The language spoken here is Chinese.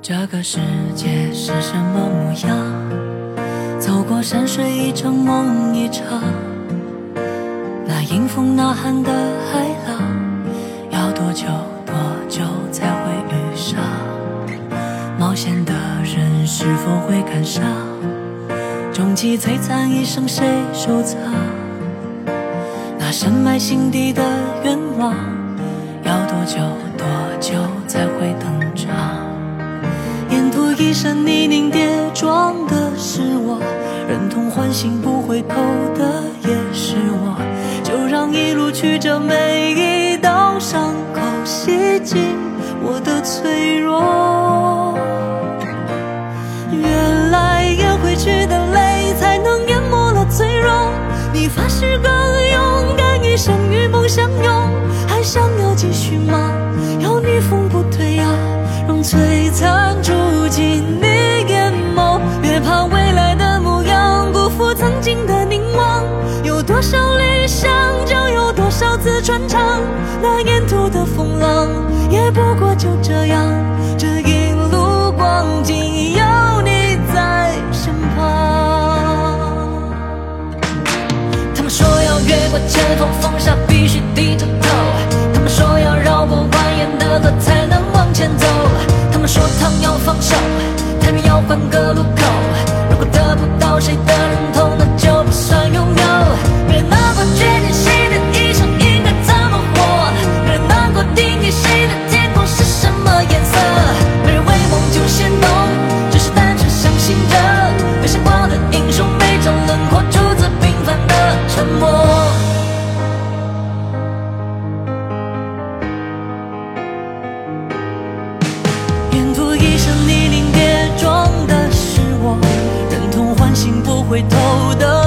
这个世界是什么模样？走过山水一程梦一场，那迎风呐喊的海浪，要多久多久才会遇上？冒险的人是否会赶上？终极璀璨一生谁收藏？那深埋心底的愿望，要多久多久才会登场？一身泥泞跌撞的是我，忍痛唤醒不回头的也是我，就让一路曲折每一道伤口洗净我的脆弱。原来咽回去的泪才能淹没了脆弱。你发誓更勇敢，一生与梦相拥，还想要继续吗？要逆风不退呀，让璀璨不过就这样，这一路光景有你在身旁。他们说要越过千峰风沙，必须低着头。他们说要绕过蜿蜒的河，才能往前走。他们说他们要放手，他们要换个路。回头的